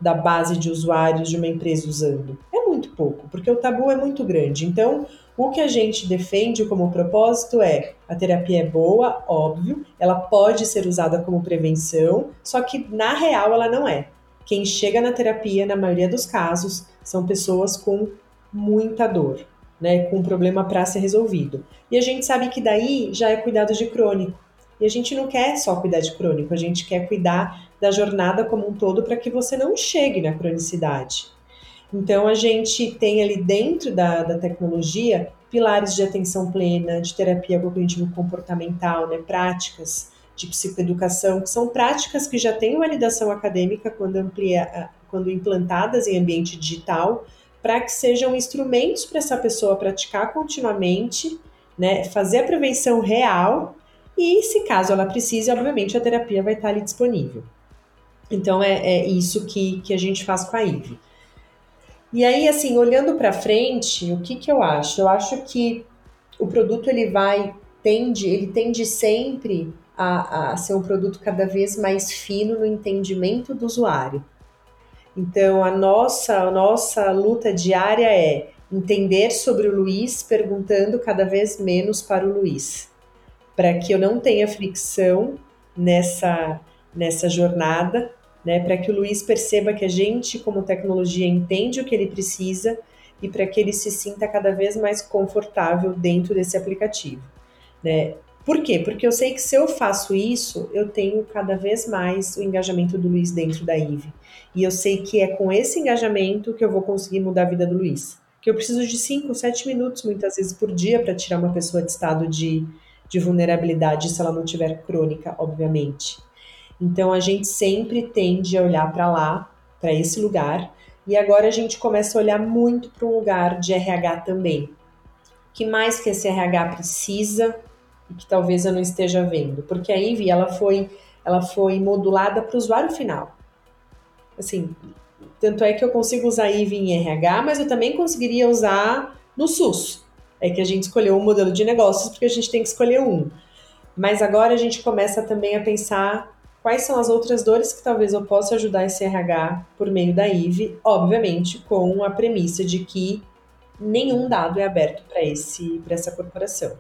da base de usuários de uma empresa usando. É muito pouco, porque o tabu é muito grande. Então, o que a gente defende como propósito é a terapia é boa, óbvio, ela pode ser usada como prevenção, só que na real ela não é. Quem chega na terapia, na maioria dos casos, são pessoas com muita dor, né, com um problema para ser resolvido. E a gente sabe que daí já é cuidado de crônico. E a gente não quer só cuidar de crônico, a gente quer cuidar da jornada como um todo para que você não chegue na cronicidade. Então, a gente tem ali dentro da, da tecnologia pilares de atenção plena, de terapia cognitivo-comportamental, né, práticas de psicoeducação, que são práticas que já têm validação acadêmica quando, amplia, quando implantadas em ambiente digital, para que sejam instrumentos para essa pessoa praticar continuamente, né, fazer a prevenção real e, se caso ela precise, obviamente a terapia vai estar ali disponível. Então é, é isso que, que a gente faz com a IVE. E aí, assim, olhando para frente, o que, que eu acho? Eu acho que o produto ele vai, tende, ele tende sempre a, a ser um produto cada vez mais fino no entendimento do usuário. Então, a nossa, a nossa luta diária é entender sobre o Luiz, perguntando cada vez menos para o Luiz, para que eu não tenha fricção nessa, nessa jornada né, para que o Luiz perceba que a gente, como tecnologia, entende o que ele precisa e para que ele se sinta cada vez mais confortável dentro desse aplicativo. Né? Por quê? Porque eu sei que se eu faço isso, eu tenho cada vez mais o engajamento do Luiz dentro da IVE. E eu sei que é com esse engajamento que eu vou conseguir mudar a vida do Luiz. Que eu preciso de 5, 7 minutos, muitas vezes por dia, para tirar uma pessoa de estado de, de vulnerabilidade, se ela não tiver crônica, obviamente. Então a gente sempre tende a olhar para lá, para esse lugar, e agora a gente começa a olhar muito para um lugar de RH também. O que mais que esse RH precisa e que talvez eu não esteja vendo? Porque a IVE ela foi, ela foi modulada para o usuário final. Assim, tanto é que eu consigo usar IVE em RH, mas eu também conseguiria usar no SUS. É que a gente escolheu um modelo de negócios porque a gente tem que escolher um. Mas agora a gente começa também a pensar quais são as outras dores que talvez eu possa ajudar esse RH por meio da IVE, obviamente com a premissa de que nenhum dado é aberto para esse para essa corporação.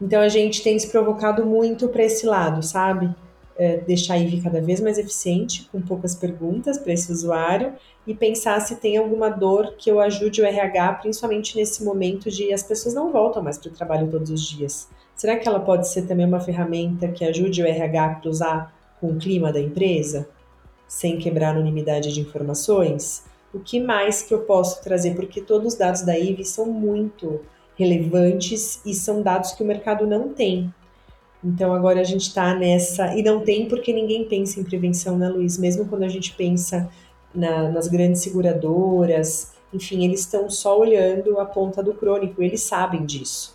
Então a gente tem se provocado muito para esse lado, sabe? É, deixar a IVE cada vez mais eficiente, com poucas perguntas para esse usuário e pensar se tem alguma dor que eu ajude o RH, principalmente nesse momento de as pessoas não voltam mais para o trabalho todos os dias. Será que ela pode ser também uma ferramenta que ajude o RH a cruzar com o clima da empresa, sem quebrar a anonimidade de informações? O que mais que eu posso trazer? Porque todos os dados da IVE são muito relevantes e são dados que o mercado não tem. Então agora a gente está nessa. E não tem porque ninguém pensa em prevenção, né, Luiz? Mesmo quando a gente pensa na, nas grandes seguradoras, enfim, eles estão só olhando a ponta do crônico, eles sabem disso.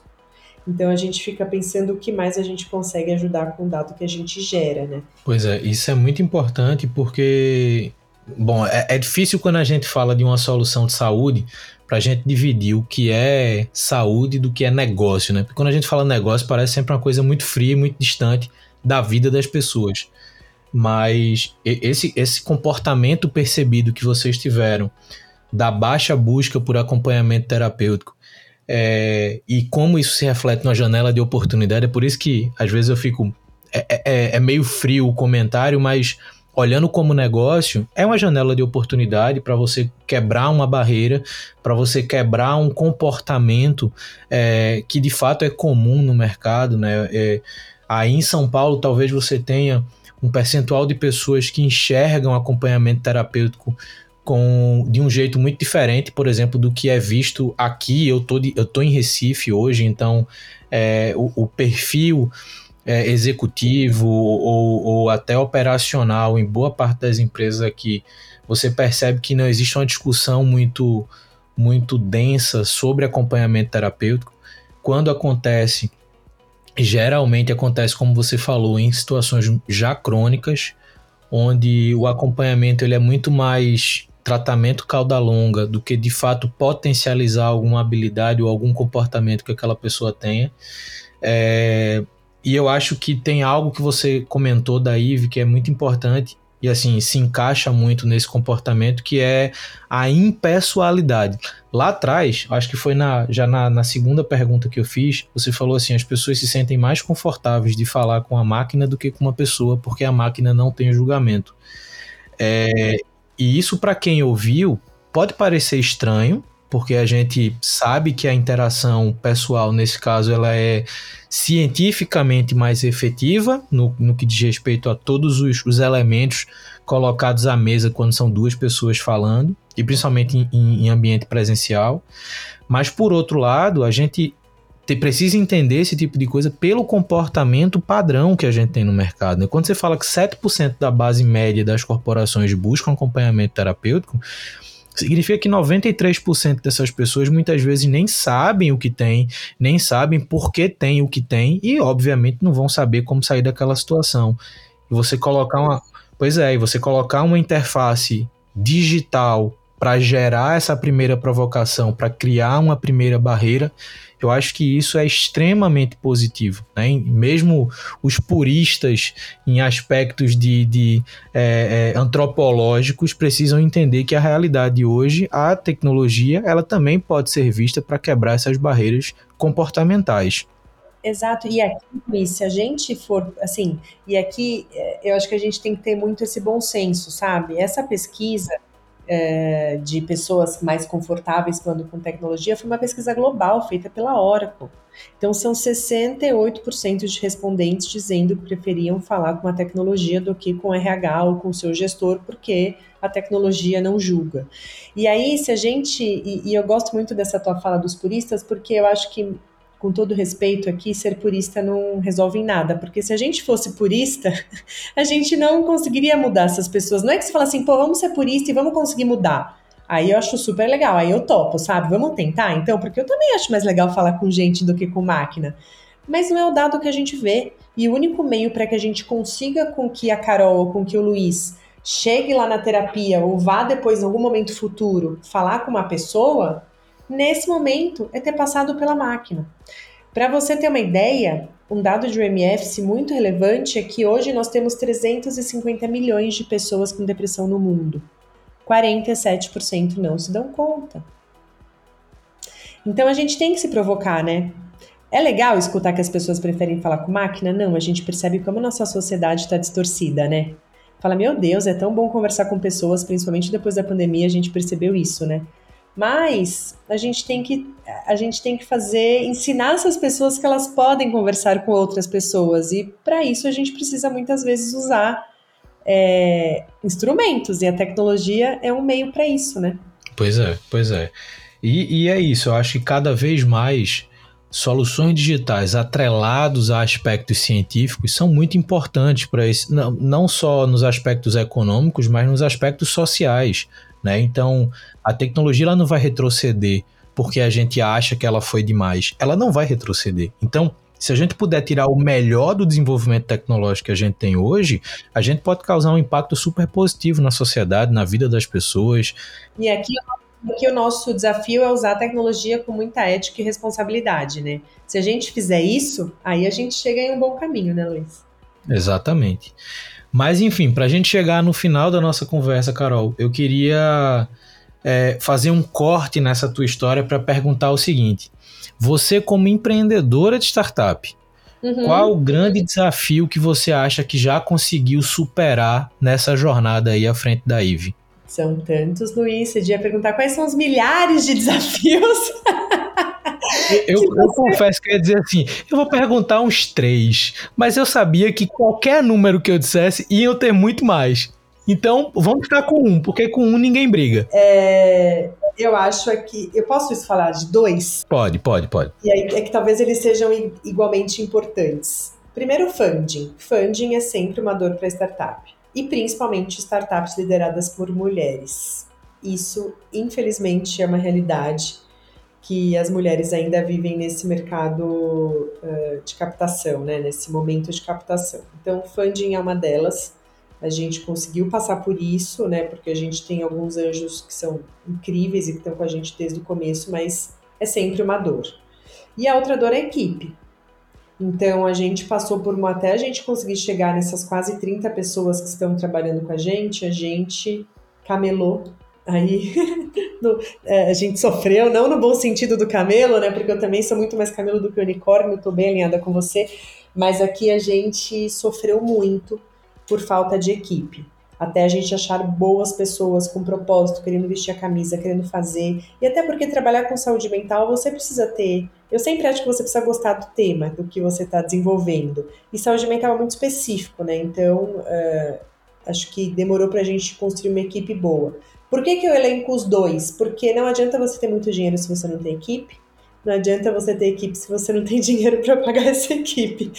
Então a gente fica pensando o que mais a gente consegue ajudar com o dado que a gente gera, né? Pois é, isso é muito importante porque, bom, é, é difícil quando a gente fala de uma solução de saúde para a gente dividir o que é saúde do que é negócio, né? Porque quando a gente fala negócio parece sempre uma coisa muito fria, muito distante da vida das pessoas. Mas esse, esse comportamento percebido que vocês tiveram da baixa busca por acompanhamento terapêutico é, e como isso se reflete numa janela de oportunidade. É por isso que às vezes eu fico. É, é, é meio frio o comentário, mas olhando como negócio, é uma janela de oportunidade para você quebrar uma barreira, para você quebrar um comportamento é, que de fato é comum no mercado. Né? É, aí em São Paulo, talvez você tenha um percentual de pessoas que enxergam acompanhamento terapêutico com, de um jeito muito diferente, por exemplo, do que é visto aqui. Eu tô, de, eu tô em Recife hoje, então é, o, o perfil é, executivo ou, ou até operacional em boa parte das empresas aqui, você percebe que não existe uma discussão muito, muito densa sobre acompanhamento terapêutico. Quando acontece, geralmente acontece, como você falou, em situações já crônicas, onde o acompanhamento ele é muito mais tratamento cauda longa do que de fato potencializar alguma habilidade ou algum comportamento que aquela pessoa tenha. É, e eu acho que tem algo que você comentou da Ive que é muito importante e assim se encaixa muito nesse comportamento que é a impessoalidade. Lá atrás, acho que foi na, já na, na, segunda pergunta que eu fiz, você falou assim: as pessoas se sentem mais confortáveis de falar com a máquina do que com uma pessoa, porque a máquina não tem julgamento. É, e isso, para quem ouviu, pode parecer estranho, porque a gente sabe que a interação pessoal, nesse caso, ela é cientificamente mais efetiva no, no que diz respeito a todos os, os elementos colocados à mesa quando são duas pessoas falando, e principalmente em, em ambiente presencial. Mas, por outro lado, a gente te, precisa entender esse tipo de coisa pelo comportamento padrão que a gente tem no mercado. Né? Quando você fala que 7% da base média das corporações buscam acompanhamento terapêutico, significa que 93% dessas pessoas muitas vezes nem sabem o que tem, nem sabem por que tem o que tem e, obviamente, não vão saber como sair daquela situação. E você colocar uma. Pois é, e você colocar uma interface digital para gerar essa primeira provocação, para criar uma primeira barreira, eu acho que isso é extremamente positivo. Né? Mesmo os puristas em aspectos de, de é, é, antropológicos precisam entender que a realidade hoje, a tecnologia, ela também pode ser vista para quebrar essas barreiras comportamentais. Exato, e aqui, se a gente for, assim, e aqui é, eu acho que a gente tem que ter muito esse bom senso, sabe? Essa pesquisa, é, de pessoas mais confortáveis falando com tecnologia foi uma pesquisa global feita pela Oracle. Então, são 68% de respondentes dizendo que preferiam falar com a tecnologia do que com RH ou com o seu gestor, porque a tecnologia não julga. E aí, se a gente. E, e eu gosto muito dessa tua fala dos puristas, porque eu acho que com todo respeito aqui, ser purista não resolve em nada, porque se a gente fosse purista, a gente não conseguiria mudar essas pessoas. Não é que você fala assim, pô, vamos ser purista e vamos conseguir mudar. Aí eu acho super legal, aí eu topo, sabe? Vamos tentar então, porque eu também acho mais legal falar com gente do que com máquina. Mas não é o dado que a gente vê. E o único meio para que a gente consiga com que a Carol ou com que o Luiz chegue lá na terapia ou vá depois, em algum momento futuro, falar com uma pessoa nesse momento é ter passado pela máquina. Para você ter uma ideia, um dado de UMF muito relevante é que hoje nós temos 350 milhões de pessoas com depressão no mundo. 47% não se dão conta. Então a gente tem que se provocar, né? É legal escutar que as pessoas preferem falar com máquina? Não, a gente percebe como nossa sociedade está distorcida, né? Fala, meu Deus, é tão bom conversar com pessoas, principalmente depois da pandemia, a gente percebeu isso, né? Mas a gente tem que a gente tem que fazer ensinar essas pessoas que elas podem conversar com outras pessoas e para isso a gente precisa muitas vezes usar é, instrumentos e a tecnologia é um meio para isso, né? Pois é, pois é. E, e é isso. Eu acho que cada vez mais soluções digitais atrelados a aspectos científicos são muito importantes para isso, não, não só nos aspectos econômicos, mas nos aspectos sociais. Né? Então, a tecnologia ela não vai retroceder porque a gente acha que ela foi demais. Ela não vai retroceder. Então, se a gente puder tirar o melhor do desenvolvimento tecnológico que a gente tem hoje, a gente pode causar um impacto super positivo na sociedade, na vida das pessoas. E aqui, aqui o nosso desafio é usar a tecnologia com muita ética e responsabilidade, né? Se a gente fizer isso, aí a gente chega em um bom caminho, né, Luiz? Exatamente. Mas enfim, para a gente chegar no final da nossa conversa, Carol, eu queria é, fazer um corte nessa tua história para perguntar o seguinte: você, como empreendedora de startup, uhum. qual o grande desafio que você acha que já conseguiu superar nessa jornada aí à frente da IVE? São tantos, Luiz. Você ia perguntar quais são os milhares de desafios. Eu, eu, confesso que eu ia dizer assim: eu vou perguntar uns três, mas eu sabia que qualquer número que eu dissesse iam ter muito mais. Então, vamos ficar com um, porque com um ninguém briga. É, eu acho que. Eu posso falar de dois? Pode, pode, pode. E aí é que talvez eles sejam igualmente importantes. Primeiro, funding. Funding é sempre uma dor para startup. E principalmente startups lideradas por mulheres. Isso, infelizmente, é uma realidade que as mulheres ainda vivem nesse mercado uh, de captação, né? nesse momento de captação. Então, funding é uma delas. A gente conseguiu passar por isso, né? Porque a gente tem alguns anjos que são incríveis e que estão com a gente desde o começo, mas é sempre uma dor. E a outra dor é a equipe. Então a gente passou por uma até a gente conseguir chegar nessas quase 30 pessoas que estão trabalhando com a gente, a gente camelou Aí no, é, a gente sofreu, não no bom sentido do camelo, né? Porque eu também sou muito mais camelo do que unicórnio, estou bem alinhada com você. Mas aqui a gente sofreu muito por falta de equipe. Até a gente achar boas pessoas com propósito, querendo vestir a camisa, querendo fazer. E até porque trabalhar com saúde mental você precisa ter. Eu sempre acho que você precisa gostar do tema, do que você está desenvolvendo. E saúde mental é muito específico, né? Então, uh, acho que demorou para a gente construir uma equipe boa. Por que, que eu elenco os dois? Porque não adianta você ter muito dinheiro se você não tem equipe. Não adianta você ter equipe se você não tem dinheiro para pagar essa equipe.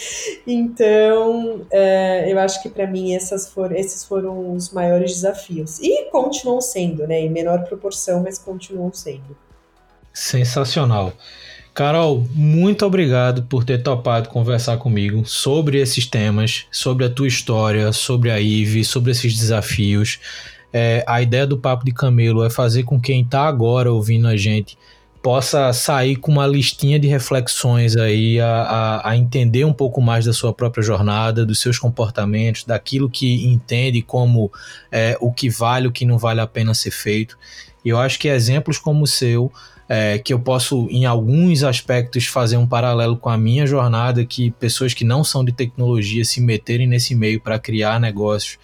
Então, é, eu acho que para mim esses foram os maiores desafios. E continuam sendo, né? Em menor proporção, mas continuam sendo. Sensacional. Carol, muito obrigado por ter topado conversar comigo sobre esses temas, sobre a tua história, sobre a IVE, sobre esses desafios. É, a ideia do Papo de Camelo é fazer com quem está agora ouvindo a gente possa sair com uma listinha de reflexões aí, a, a, a, entender um pouco mais da sua própria jornada, dos seus comportamentos, daquilo que entende como é, o que vale, o que não vale a pena ser feito. E eu acho que exemplos como o seu, é, que eu posso, em alguns aspectos, fazer um paralelo com a minha jornada, que pessoas que não são de tecnologia se meterem nesse meio para criar negócios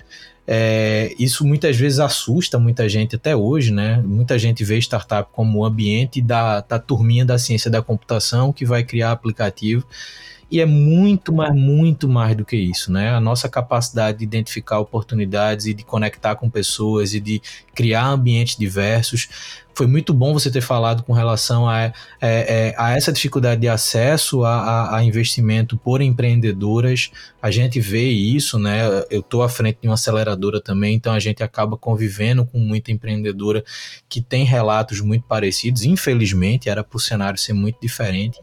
é, isso muitas vezes assusta muita gente até hoje, né? Muita gente vê startup como o ambiente da, da turminha da ciência da computação que vai criar aplicativo. E é muito, mas muito mais do que isso, né? A nossa capacidade de identificar oportunidades e de conectar com pessoas e de criar ambientes diversos. Foi muito bom você ter falado com relação a, a, é, é, a essa dificuldade de acesso a, a, investimento por empreendedoras. A gente vê isso, né? Eu estou à frente de uma aceleradora também, então a gente acaba convivendo com muita empreendedora que tem relatos muito parecidos. Infelizmente, era para o cenário ser muito diferente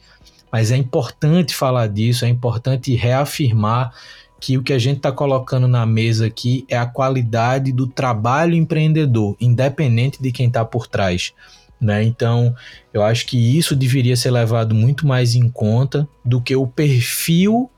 mas é importante falar disso, é importante reafirmar que o que a gente está colocando na mesa aqui é a qualidade do trabalho empreendedor, independente de quem está por trás. Né? Então, eu acho que isso deveria ser levado muito mais em conta do que o perfil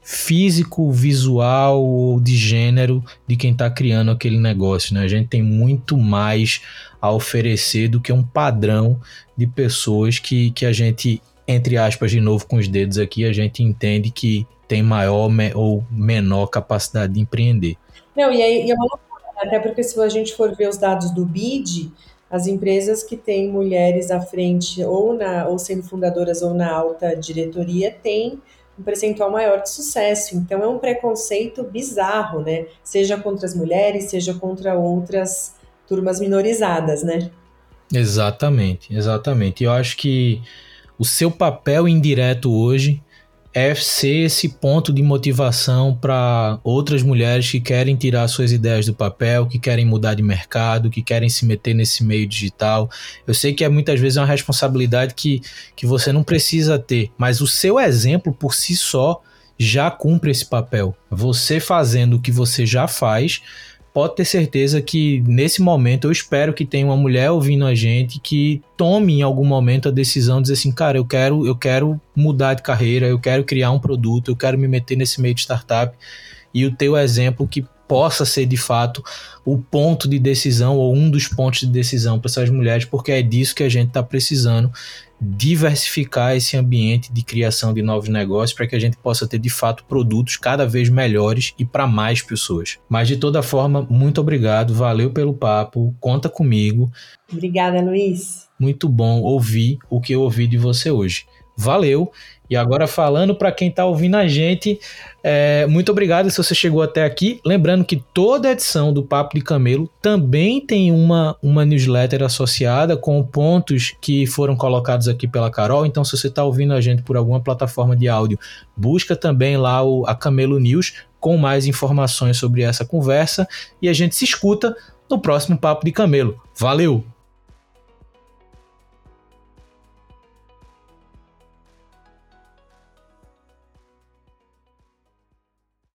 físico, visual ou de gênero de quem está criando aquele negócio. Né? A gente tem muito mais a oferecer do que um padrão de pessoas que, que a gente entre aspas, de novo com os dedos aqui, a gente entende que tem maior me ou menor capacidade de empreender. Não, e aí é uma loucura, né? até porque se a gente for ver os dados do BID, as empresas que têm mulheres à frente, ou, na, ou sendo fundadoras ou na alta diretoria, têm um percentual maior de sucesso. Então é um preconceito bizarro, né? Seja contra as mulheres, seja contra outras turmas minorizadas, né? Exatamente, exatamente. Eu acho que o seu papel indireto hoje é ser esse ponto de motivação para outras mulheres que querem tirar suas ideias do papel, que querem mudar de mercado, que querem se meter nesse meio digital. Eu sei que é muitas vezes uma responsabilidade que, que você não precisa ter, mas o seu exemplo por si só já cumpre esse papel. Você fazendo o que você já faz pode ter certeza que nesse momento eu espero que tenha uma mulher ouvindo a gente que tome em algum momento a decisão de dizer assim, cara, eu quero, eu quero mudar de carreira, eu quero criar um produto, eu quero me meter nesse meio de startup. E o teu exemplo que possa ser de fato o ponto de decisão ou um dos pontos de decisão para essas mulheres, porque é disso que a gente está precisando diversificar esse ambiente de criação de novos negócios para que a gente possa ter de fato produtos cada vez melhores e para mais pessoas. Mas de toda forma, muito obrigado, valeu pelo papo, conta comigo. Obrigada, Luiz. Muito bom ouvir o que eu ouvi de você hoje. Valeu e agora falando para quem está ouvindo a gente, é, muito obrigado se você chegou até aqui. Lembrando que toda edição do Papo de Camelo também tem uma, uma newsletter associada com pontos que foram colocados aqui pela Carol. Então, se você está ouvindo a gente por alguma plataforma de áudio, busca também lá o, a Camelo News com mais informações sobre essa conversa e a gente se escuta no próximo Papo de Camelo. Valeu!